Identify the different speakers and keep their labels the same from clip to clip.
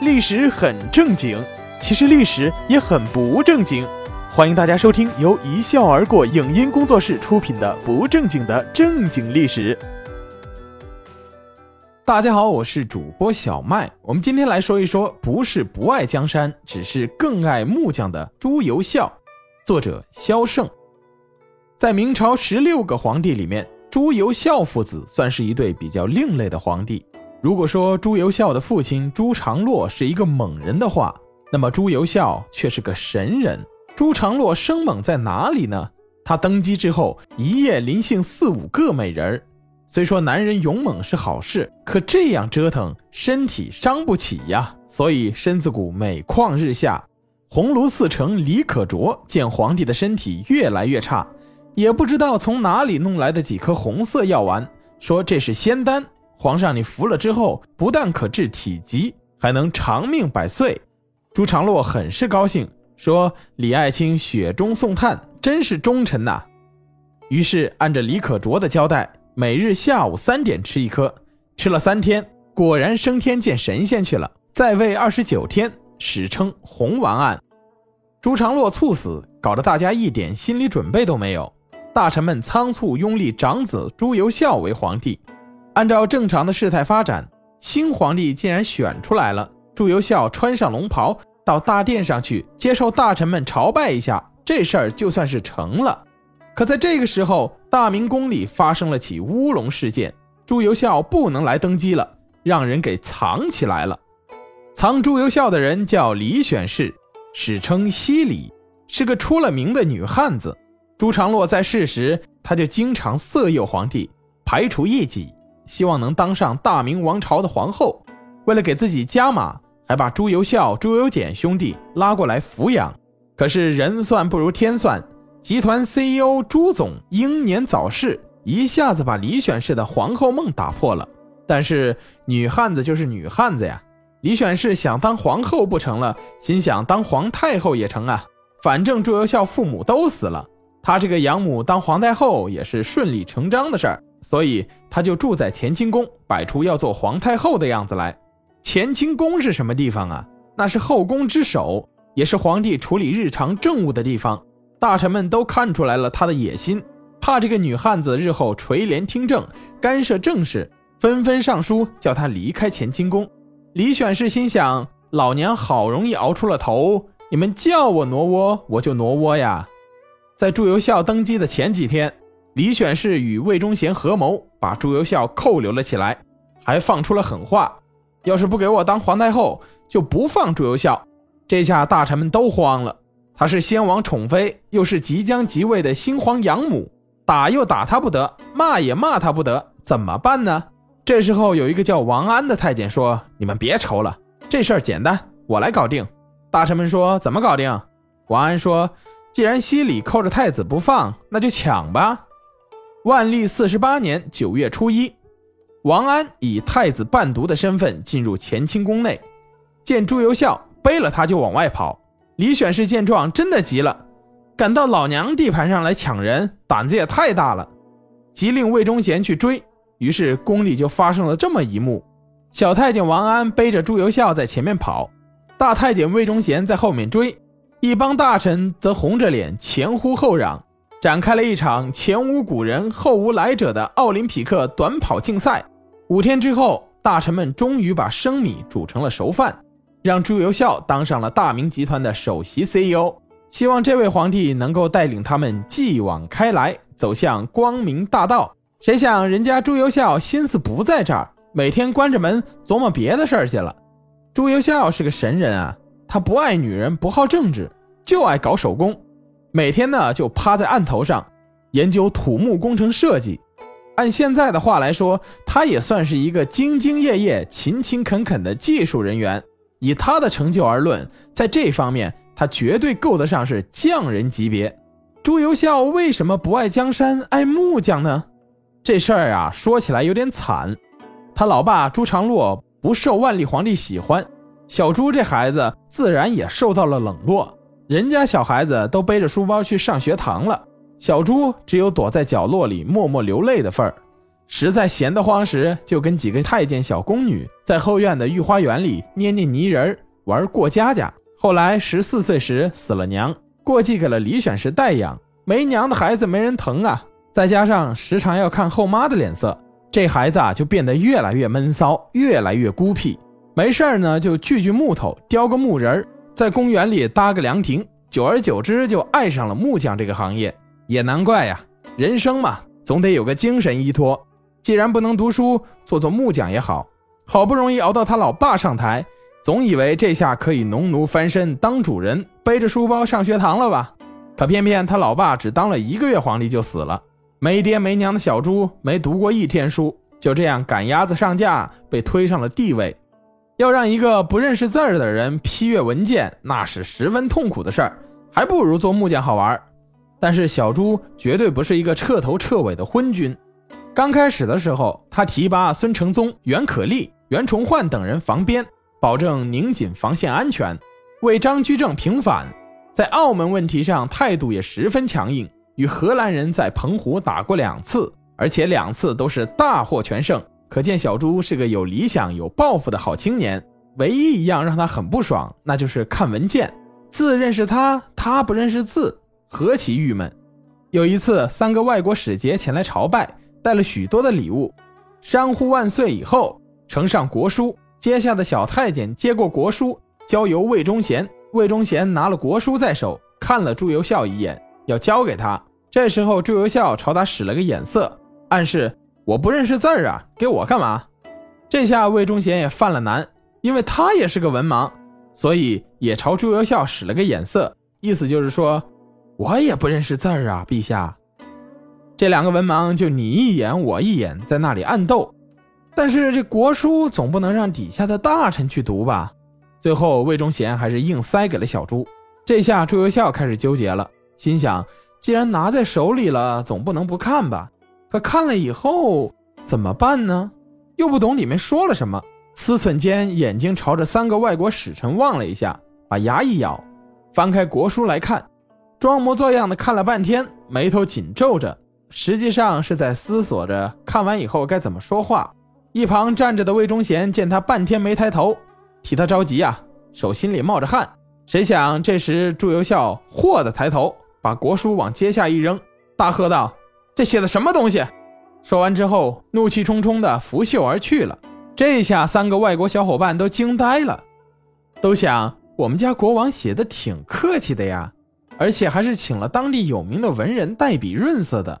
Speaker 1: 历史很正经，其实历史也很不正经。欢迎大家收听由一笑而过影音工作室出品的《不正经的正经历史》。大家好，我是主播小麦。我们今天来说一说，不是不爱江山，只是更爱木匠的朱由校。作者萧胜。在明朝十六个皇帝里面，朱由校父子算是一对比较另类的皇帝。如果说朱由校的父亲朱常洛是一个猛人的话，那么朱由校却是个神人。朱常洛生猛在哪里呢？他登基之后，一夜临幸四五个美人儿。虽说男人勇猛是好事，可这样折腾身体伤不起呀，所以身子骨每况日下。鸿胪寺丞李可灼见皇帝的身体越来越差，也不知道从哪里弄来的几颗红色药丸，说这是仙丹。皇上，你服了之后，不但可治体疾，还能长命百岁。朱常洛很是高兴，说：“李爱卿雪中送炭，真是忠臣呐。”于是按着李可灼的交代，每日下午三点吃一颗，吃了三天，果然升天见神仙去了。在位二十九天，史称红丸案。朱常洛猝死，搞得大家一点心理准备都没有，大臣们仓促拥立长子朱由校为皇帝。按照正常的事态发展，新皇帝竟然选出来了。朱由校穿上龙袍，到大殿上去接受大臣们朝拜一下，这事儿就算是成了。可在这个时候，大明宫里发生了起乌龙事件，朱由校不能来登基了，让人给藏起来了。藏朱由校的人叫李选侍，史称西李，是个出了名的女汉子。朱常洛在世时，她就经常色诱皇帝，排除异己。希望能当上大明王朝的皇后，为了给自己加码，还把朱由校、朱由检兄弟拉过来抚养。可是人算不如天算，集团 CEO 朱总英年早逝，一下子把李选侍的皇后梦打破了。但是女汉子就是女汉子呀，李选侍想当皇后不成了，心想当皇太后也成啊。反正朱由校父母都死了，他这个养母当皇太后也是顺理成章的事儿。所以他就住在乾清宫，摆出要做皇太后的样子来。乾清宫是什么地方啊？那是后宫之首，也是皇帝处理日常政务的地方。大臣们都看出来了他的野心，怕这个女汉子日后垂帘听政，干涉政事，纷纷上书叫她离开乾清宫。李选侍心想：老娘好容易熬出了头，你们叫我挪窝，我就挪窝呀。在朱由校登基的前几天。李选侍与魏忠贤合谋，把朱由校扣留了起来，还放出了狠话：要是不给我当皇太后，就不放朱由校。这下大臣们都慌了，她是先王宠妃，又是即将即位的新皇养母，打又打她不得，骂也骂她不得，怎么办呢？这时候有一个叫王安的太监说：“你们别愁了，这事儿简单，我来搞定。”大臣们说：“怎么搞定？”王安说：“既然西里扣着太子不放，那就抢吧。”万历四十八年九月初一，王安以太子伴读的身份进入乾清宫内，见朱由校，背了他就往外跑。李选侍见状，真的急了，赶到老娘地盘上来抢人，胆子也太大了，急令魏忠贤去追。于是宫里就发生了这么一幕：小太监王安背着朱由校在前面跑，大太监魏忠贤在后面追，一帮大臣则红着脸前呼后嚷。展开了一场前无古人后无来者的奥林匹克短跑竞赛。五天之后，大臣们终于把生米煮成了熟饭，让朱由校当上了大明集团的首席 CEO。希望这位皇帝能够带领他们继往开来，走向光明大道。谁想人家朱由校心思不在这儿，每天关着门琢磨别的事儿去了。朱由校是个神人啊，他不爱女人，不好政治，就爱搞手工。每天呢，就趴在案头上研究土木工程设计。按现在的话来说，他也算是一个兢兢业业、勤勤恳恳的技术人员。以他的成就而论，在这方面，他绝对够得上是匠人级别。朱由校为什么不爱江山爱木匠呢？这事儿啊，说起来有点惨。他老爸朱常洛不受万历皇帝喜欢，小朱这孩子自然也受到了冷落。人家小孩子都背着书包去上学堂了，小猪只有躲在角落里默默流泪的份儿。实在闲得慌时，就跟几个太监小宫女在后院的御花园里捏捏泥人儿玩过家家。后来十四岁时死了娘，过继给了李选侍代养。没娘的孩子没人疼啊，再加上时常要看后妈的脸色，这孩子啊就变得越来越闷骚，越来越孤僻。没事儿呢就锯锯木头，雕个木人儿在公园里搭个凉亭。久而久之，就爱上了木匠这个行业。也难怪呀，人生嘛，总得有个精神依托。既然不能读书，做做木匠也好。好不容易熬到他老爸上台，总以为这下可以农奴翻身当主人，背着书包上学堂了吧？可偏偏他老爸只当了一个月皇帝就死了，没爹没娘的小猪没读过一天书，就这样赶鸭子上架，被推上了帝位。要让一个不认识字儿的人批阅文件，那是十分痛苦的事儿，还不如做木匠好玩。但是小猪绝对不是一个彻头彻尾的昏君。刚开始的时候，他提拔孙承宗、袁可立、袁崇焕等人防边，保证宁锦防线安全；为张居正平反，在澳门问题上态度也十分强硬，与荷兰人在澎湖打过两次，而且两次都是大获全胜。可见小猪是个有理想、有抱负的好青年。唯一一样让他很不爽，那就是看文件，字认识他，他不认识字，何其郁闷！有一次，三个外国使节前来朝拜。带了许多的礼物，山呼万岁以后，呈上国书。接下的小太监接过国书，交由魏忠贤。魏忠贤拿了国书在手，看了朱由校一眼，要交给他。这时候，朱由校朝他使了个眼色，暗示我不认识字儿啊，给我干嘛？这下魏忠贤也犯了难，因为他也是个文盲，所以也朝朱由校使了个眼色，意思就是说，我也不认识字儿啊，陛下。这两个文盲就你一眼我一眼，在那里暗斗。但是这国书总不能让底下的大臣去读吧？最后魏忠贤还是硬塞给了小朱。这下朱由校开始纠结了，心想：既然拿在手里了，总不能不看吧？可看了以后怎么办呢？又不懂里面说了什么。思忖间，眼睛朝着三个外国使臣望了一下，把牙一咬，翻开国书来看，装模作样的看了半天，眉头紧皱着。实际上是在思索着看完以后该怎么说话。一旁站着的魏忠贤见他半天没抬头，替他着急呀，手心里冒着汗。谁想这时朱由校霍的抬头，把国书往阶下一扔，大喝道：“这写的什么东西？”说完之后，怒气冲冲的拂袖而去了。这下三个外国小伙伴都惊呆了，都想我们家国王写的挺客气的呀，而且还是请了当地有名的文人代笔润色的。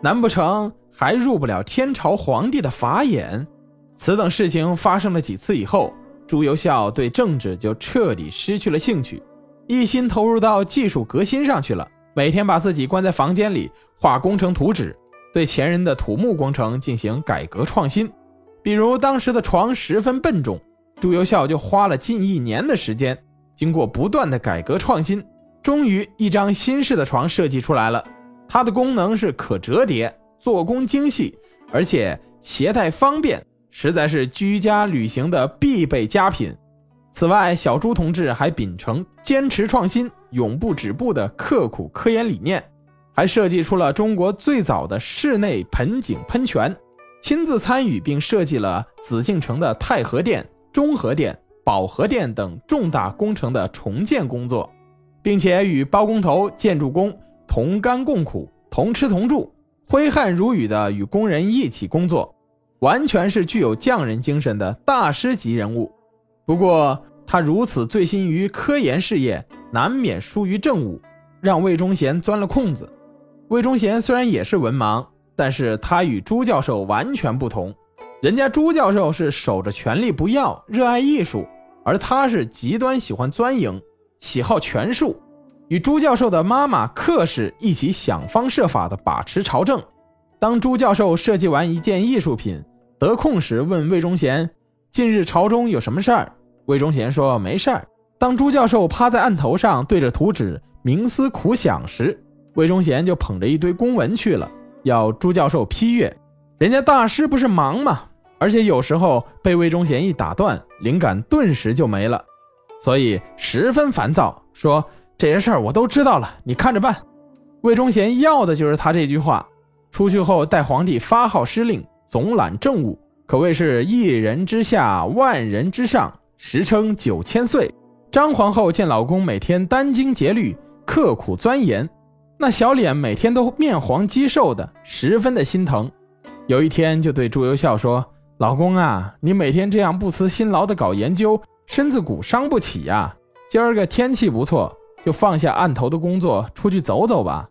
Speaker 1: 难不成还入不了天朝皇帝的法眼？此等事情发生了几次以后，朱由校对政治就彻底失去了兴趣，一心投入到技术革新上去了。每天把自己关在房间里画工程图纸，对前人的土木工程进行改革创新。比如当时的床十分笨重，朱由校就花了近一年的时间，经过不断的改革创新，终于一张新式的床设计出来了。它的功能是可折叠，做工精细，而且携带方便，实在是居家旅行的必备佳品。此外，小朱同志还秉承坚持创新、永不止步的刻苦科研理念，还设计出了中国最早的室内盆景喷泉，亲自参与并设计了紫禁城的太和殿、中和殿、保和殿等重大工程的重建工作，并且与包工头、建筑工。同甘共苦，同吃同住，挥汗如雨的与工人一起工作，完全是具有匠人精神的大师级人物。不过，他如此醉心于科研事业，难免疏于政务，让魏忠贤钻了空子。魏忠贤虽然也是文盲，但是他与朱教授完全不同。人家朱教授是守着权力不要，热爱艺术，而他是极端喜欢钻营，喜好权术。与朱教授的妈妈克氏一起想方设法地把持朝政。当朱教授设计完一件艺术品，得空时问魏忠贤：“近日朝中有什么事儿？”魏忠贤说：“没事儿。”当朱教授趴在案头上对着图纸冥思苦想时，魏忠贤就捧着一堆公文去了，要朱教授批阅。人家大师不是忙吗？而且有时候被魏忠贤一打断，灵感顿时就没了，所以十分烦躁，说。这些事儿我都知道了，你看着办。魏忠贤要的就是他这句话。出去后代皇帝发号施令，总揽政务，可谓是一人之下，万人之上，时称九千岁。张皇后见老公每天殚精竭虑、刻苦钻研，那小脸每天都面黄肌瘦的，十分的心疼。有一天就对朱由校说：“老公啊，你每天这样不辞辛劳的搞研究，身子骨伤不起呀。今儿个天气不错，就放下案头的工作，出去走走吧。”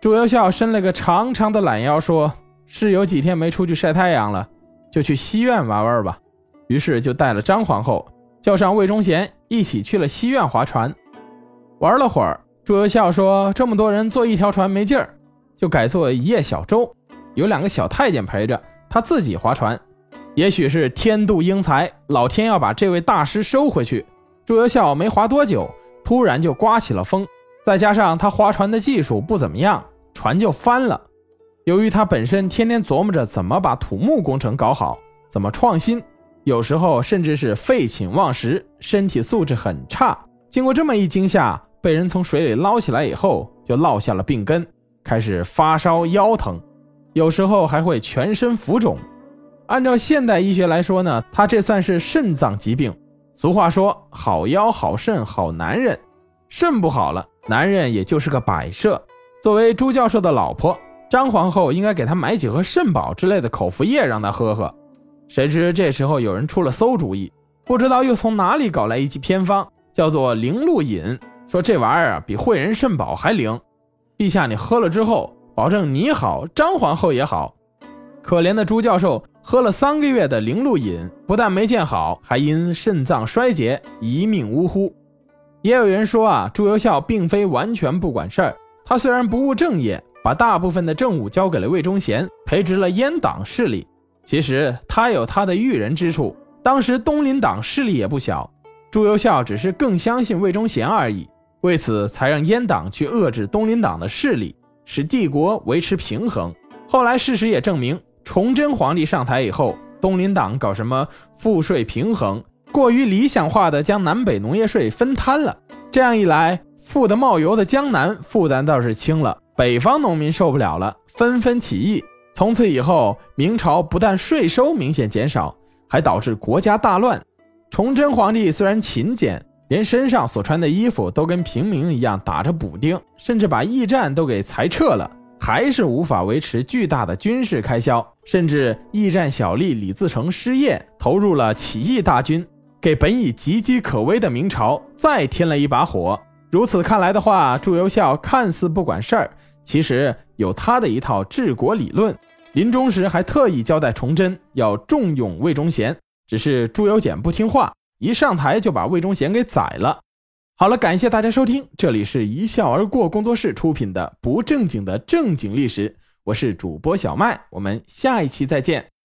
Speaker 1: 朱由校伸了个长长的懒腰，说：“是有几天没出去晒太阳了，就去西苑玩玩吧。”于是就带了张皇后，叫上魏忠贤，一起去了西苑划船。玩了会儿，朱由校说：“这么多人坐一条船没劲儿，就改坐一叶小舟，有两个小太监陪着，他自己划船。也许是天妒英才，老天要把这位大师收回去。”朱由校没划多久，突然就刮起了风。再加上他划船的技术不怎么样，船就翻了。由于他本身天天琢磨着怎么把土木工程搞好，怎么创新，有时候甚至是废寝忘食，身体素质很差。经过这么一惊吓，被人从水里捞起来以后，就落下了病根，开始发烧、腰疼，有时候还会全身浮肿。按照现代医学来说呢，他这算是肾脏疾病。俗话说：“好腰好肾好男人，肾不好了。”男人也就是个摆设。作为朱教授的老婆，张皇后应该给他买几盒肾宝之类的口服液让他喝喝。谁知这时候有人出了馊主意，不知道又从哪里搞来一剂偏方，叫做灵露饮，说这玩意儿啊比汇仁肾宝还灵。陛下，你喝了之后，保证你好，张皇后也好。可怜的朱教授喝了三个月的灵露饮，不但没见好，还因肾脏衰竭一命呜呼。也有人说啊，朱由校并非完全不管事儿。他虽然不务正业，把大部分的政务交给了魏忠贤，培植了阉党势力。其实他有他的驭人之处。当时东林党势力也不小，朱由校只是更相信魏忠贤而已。为此，才让阉党去遏制东林党的势力，使帝国维持平衡。后来事实也证明，崇祯皇帝上台以后，东林党搞什么赋税平衡。过于理想化的将南北农业税分摊了，这样一来，富得冒油的江南负担倒是轻了，北方农民受不了了，纷纷起义。从此以后，明朝不但税收明显减少，还导致国家大乱。崇祯皇帝虽然勤俭，连身上所穿的衣服都跟平民一样打着补丁，甚至把驿站都给裁撤了，还是无法维持巨大的军事开销，甚至驿站小吏李自成失业，投入了起义大军。给本已岌岌可危的明朝再添了一把火。如此看来的话，朱由校看似不管事儿，其实有他的一套治国理论。临终时还特意交代崇祯要重用魏忠贤，只是朱由检不听话，一上台就把魏忠贤给宰了。好了，感谢大家收听，这里是一笑而过工作室出品的不正经的正经历史，我是主播小麦，我们下一期再见。